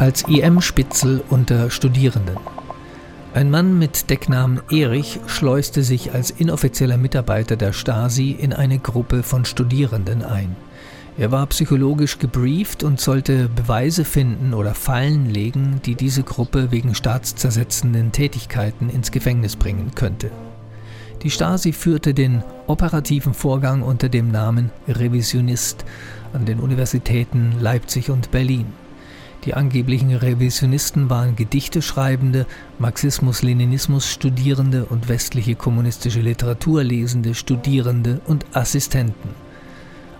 als IM Spitzel unter Studierenden. Ein Mann mit Decknamen Erich schleuste sich als inoffizieller Mitarbeiter der Stasi in eine Gruppe von Studierenden ein. Er war psychologisch gebrieft und sollte Beweise finden oder Fallen legen, die diese Gruppe wegen staatszersetzenden Tätigkeiten ins Gefängnis bringen könnte. Die Stasi führte den operativen Vorgang unter dem Namen Revisionist an den Universitäten Leipzig und Berlin. Die angeblichen Revisionisten waren Gedichteschreibende, Marxismus-Leninismus-Studierende und westliche kommunistische Literatur lesende Studierende und Assistenten.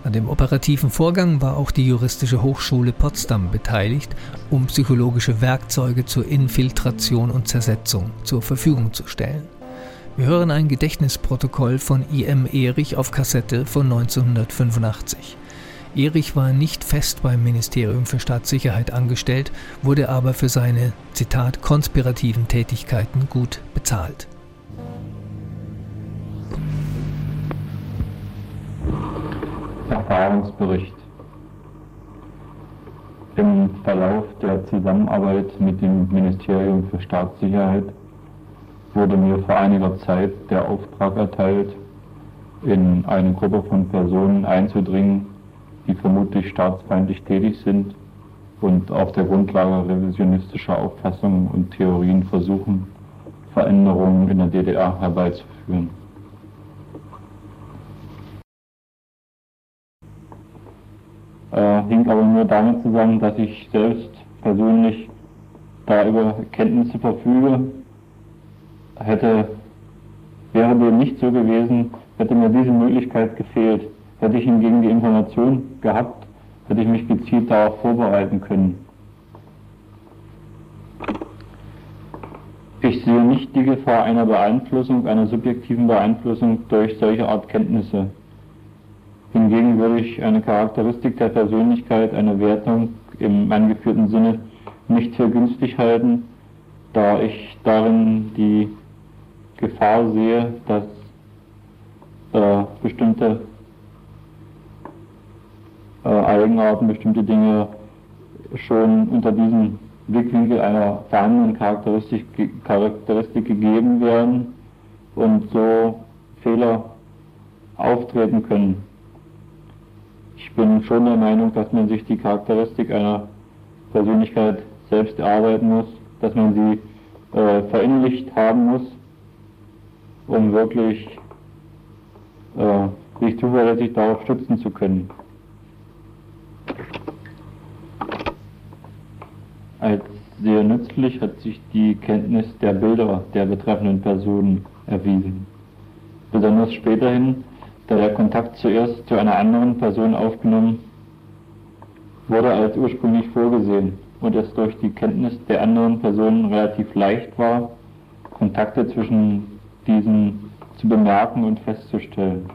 An dem operativen Vorgang war auch die Juristische Hochschule Potsdam beteiligt, um psychologische Werkzeuge zur Infiltration und Zersetzung zur Verfügung zu stellen. Wir hören ein Gedächtnisprotokoll von I.M. Erich auf Kassette von 1985. Erich war nicht fest beim Ministerium für Staatssicherheit angestellt, wurde aber für seine, Zitat, konspirativen Tätigkeiten gut bezahlt. Erfahrungsbericht. Im Verlauf der Zusammenarbeit mit dem Ministerium für Staatssicherheit wurde mir vor einiger Zeit der Auftrag erteilt, in eine Gruppe von Personen einzudringen, die vermutlich staatsfeindlich tätig sind und auf der Grundlage revisionistischer Auffassungen und Theorien versuchen, Veränderungen in der DDR herbeizuführen. Äh, hing aber nur damit zusammen, dass ich selbst persönlich da über Kenntnisse verfüge. Hätte, wäre dem nicht so gewesen, hätte mir diese Möglichkeit gefehlt. Hätte ich hingegen die Information gehabt, hätte ich mich gezielt darauf vorbereiten können. Ich sehe nicht die Gefahr einer Beeinflussung, einer subjektiven Beeinflussung durch solche Art Kenntnisse. Hingegen würde ich eine Charakteristik der Persönlichkeit, eine Wertung im angeführten Sinne nicht für günstig halten, da ich darin die Gefahr sehe, dass äh, bestimmte äh, Eigenarten, bestimmte Dinge schon unter diesem Blickwinkel einer vorhandenen Charakteristik, Charakteristik gegeben werden und so Fehler auftreten können. Ich bin schon der Meinung, dass man sich die Charakteristik einer Persönlichkeit selbst erarbeiten muss, dass man sie äh, verinnerlicht haben muss, um wirklich äh, sich zuverlässig darauf stützen zu können. Als sehr nützlich hat sich die Kenntnis der Bilder der betreffenden Personen erwiesen. Besonders späterhin, da der Kontakt zuerst zu einer anderen Person aufgenommen wurde als ursprünglich vorgesehen und es durch die Kenntnis der anderen Personen relativ leicht war, Kontakte zwischen diesen zu bemerken und festzustellen.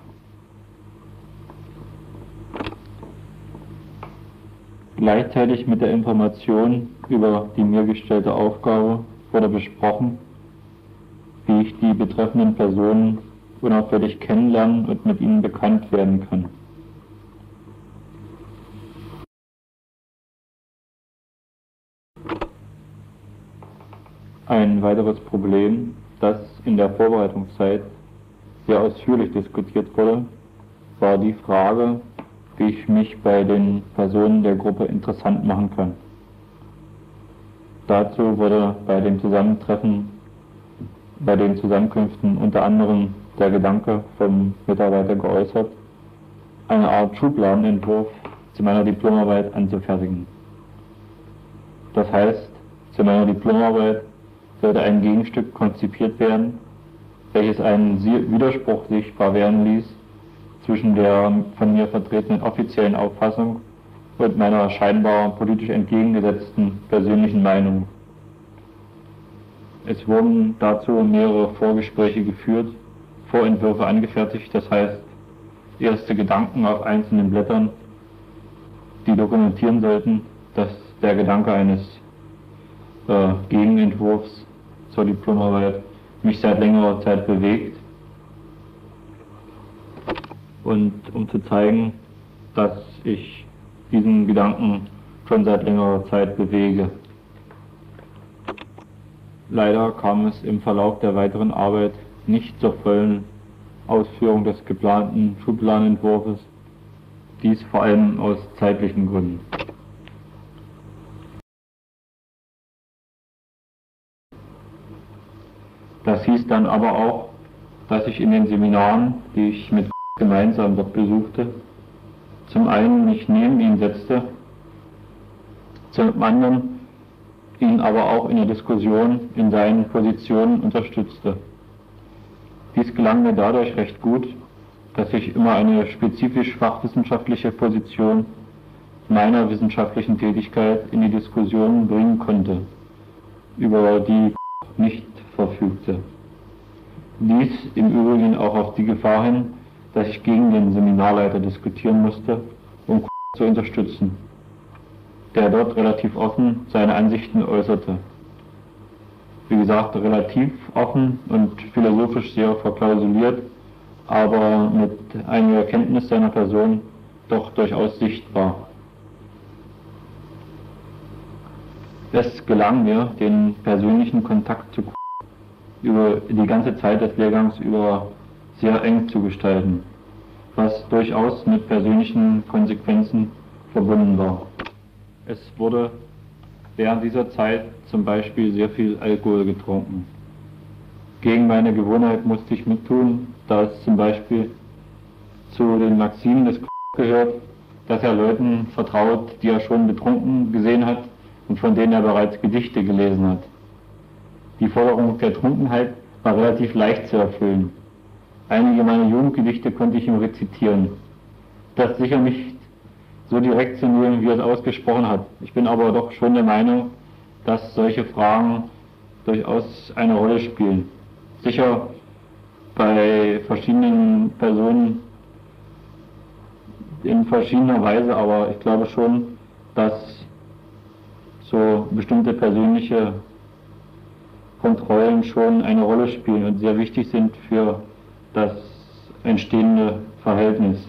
Gleichzeitig mit der Information über die mir gestellte Aufgabe wurde besprochen, wie ich die betreffenden Personen unauffällig kennenlernen und mit ihnen bekannt werden kann. Ein weiteres Problem, das in der Vorbereitungszeit sehr ausführlich diskutiert wurde, war die Frage, wie ich mich bei den Personen der Gruppe interessant machen kann. Dazu wurde bei dem Zusammentreffen, bei den Zusammenkünften unter anderem der Gedanke vom Mitarbeiter geäußert, eine Art Schubladenentwurf zu meiner Diplomarbeit anzufertigen. Das heißt, zu meiner Diplomarbeit sollte ein Gegenstück konzipiert werden, welches einen Widerspruch sichtbar werden ließ zwischen der von mir vertretenen offiziellen Auffassung und meiner scheinbar politisch entgegengesetzten persönlichen Meinung. Es wurden dazu mehrere Vorgespräche geführt, Vorentwürfe angefertigt, das heißt erste Gedanken auf einzelnen Blättern, die dokumentieren sollten, dass der Gedanke eines äh, Gegenentwurfs zur Diplomarbeit mich seit längerer Zeit bewegt und um zu zeigen, dass ich diesen Gedanken schon seit längerer Zeit bewege, Leider kam es im Verlauf der weiteren Arbeit nicht zur vollen Ausführung des geplanten Schulplanentwurfs, dies vor allem aus zeitlichen Gründen. Das hieß dann aber auch, dass ich in den Seminaren, die ich mit gemeinsam dort besuchte, zum einen mich neben ihn setzte, zum anderen ihn aber auch in der Diskussion in seinen Positionen unterstützte. Dies gelang mir dadurch recht gut, dass ich immer eine spezifisch fachwissenschaftliche Position meiner wissenschaftlichen Tätigkeit in die Diskussion bringen konnte, über die nicht verfügte. Dies im Übrigen auch auf die Gefahr hin, dass ich gegen den Seminarleiter diskutieren musste, um zu unterstützen, der dort relativ offen seine Ansichten äußerte. Wie gesagt, relativ offen und philosophisch sehr verklausuliert, aber mit einiger Kenntnis seiner Person doch durchaus sichtbar. Es gelang mir, den persönlichen Kontakt zu über die ganze Zeit des Lehrgangs über sehr eng zu gestalten, was durchaus mit persönlichen Konsequenzen verbunden war. Es wurde während dieser Zeit zum Beispiel sehr viel Alkohol getrunken. Gegen meine Gewohnheit musste ich mittun, da es zum Beispiel zu den Maximen des gehört, dass er Leuten vertraut, die er schon betrunken gesehen hat und von denen er bereits Gedichte gelesen hat. Die Forderung der Trunkenheit war relativ leicht zu erfüllen. Einige meiner Jugendgedichte konnte ich ihm rezitieren. Das sicher nicht so direkt zu nehmen, wie er es ausgesprochen hat. Ich bin aber doch schon der Meinung, dass solche Fragen durchaus eine Rolle spielen. Sicher bei verschiedenen Personen in verschiedener Weise, aber ich glaube schon, dass so bestimmte persönliche Kontrollen schon eine Rolle spielen und sehr wichtig sind für das entstehende Verhältnis.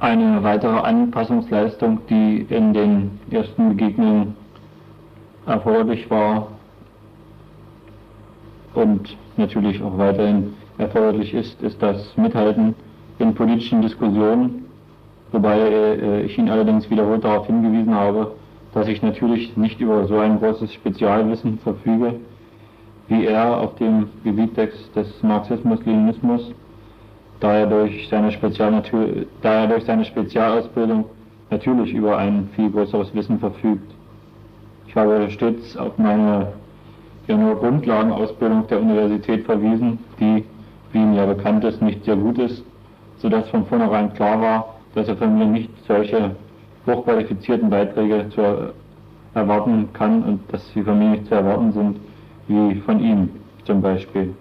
Eine weitere Anpassungsleistung, die in den ersten Begegnungen erforderlich war und natürlich auch weiterhin erforderlich ist, ist das Mithalten in politischen Diskussionen, wobei äh, ich ihn allerdings wiederholt darauf hingewiesen habe, dass ich natürlich nicht über so ein großes Spezialwissen verfüge, wie er auf dem Gebiet des, des Marxismus-Leninismus, da er durch seine, Spezial da er durch seine Spezialausbildung natürlich über ein viel größeres Wissen verfügt. Ich habe stets auf meine ja nur Grundlagenausbildung der Universität verwiesen, die, wie mir bekannt ist, nicht sehr gut ist, sodass von vornherein klar war, dass er von mir nicht solche hochqualifizierten Beiträge zu erwarten kann und dass sie von mir nicht zu erwarten sind, wie von ihm zum Beispiel.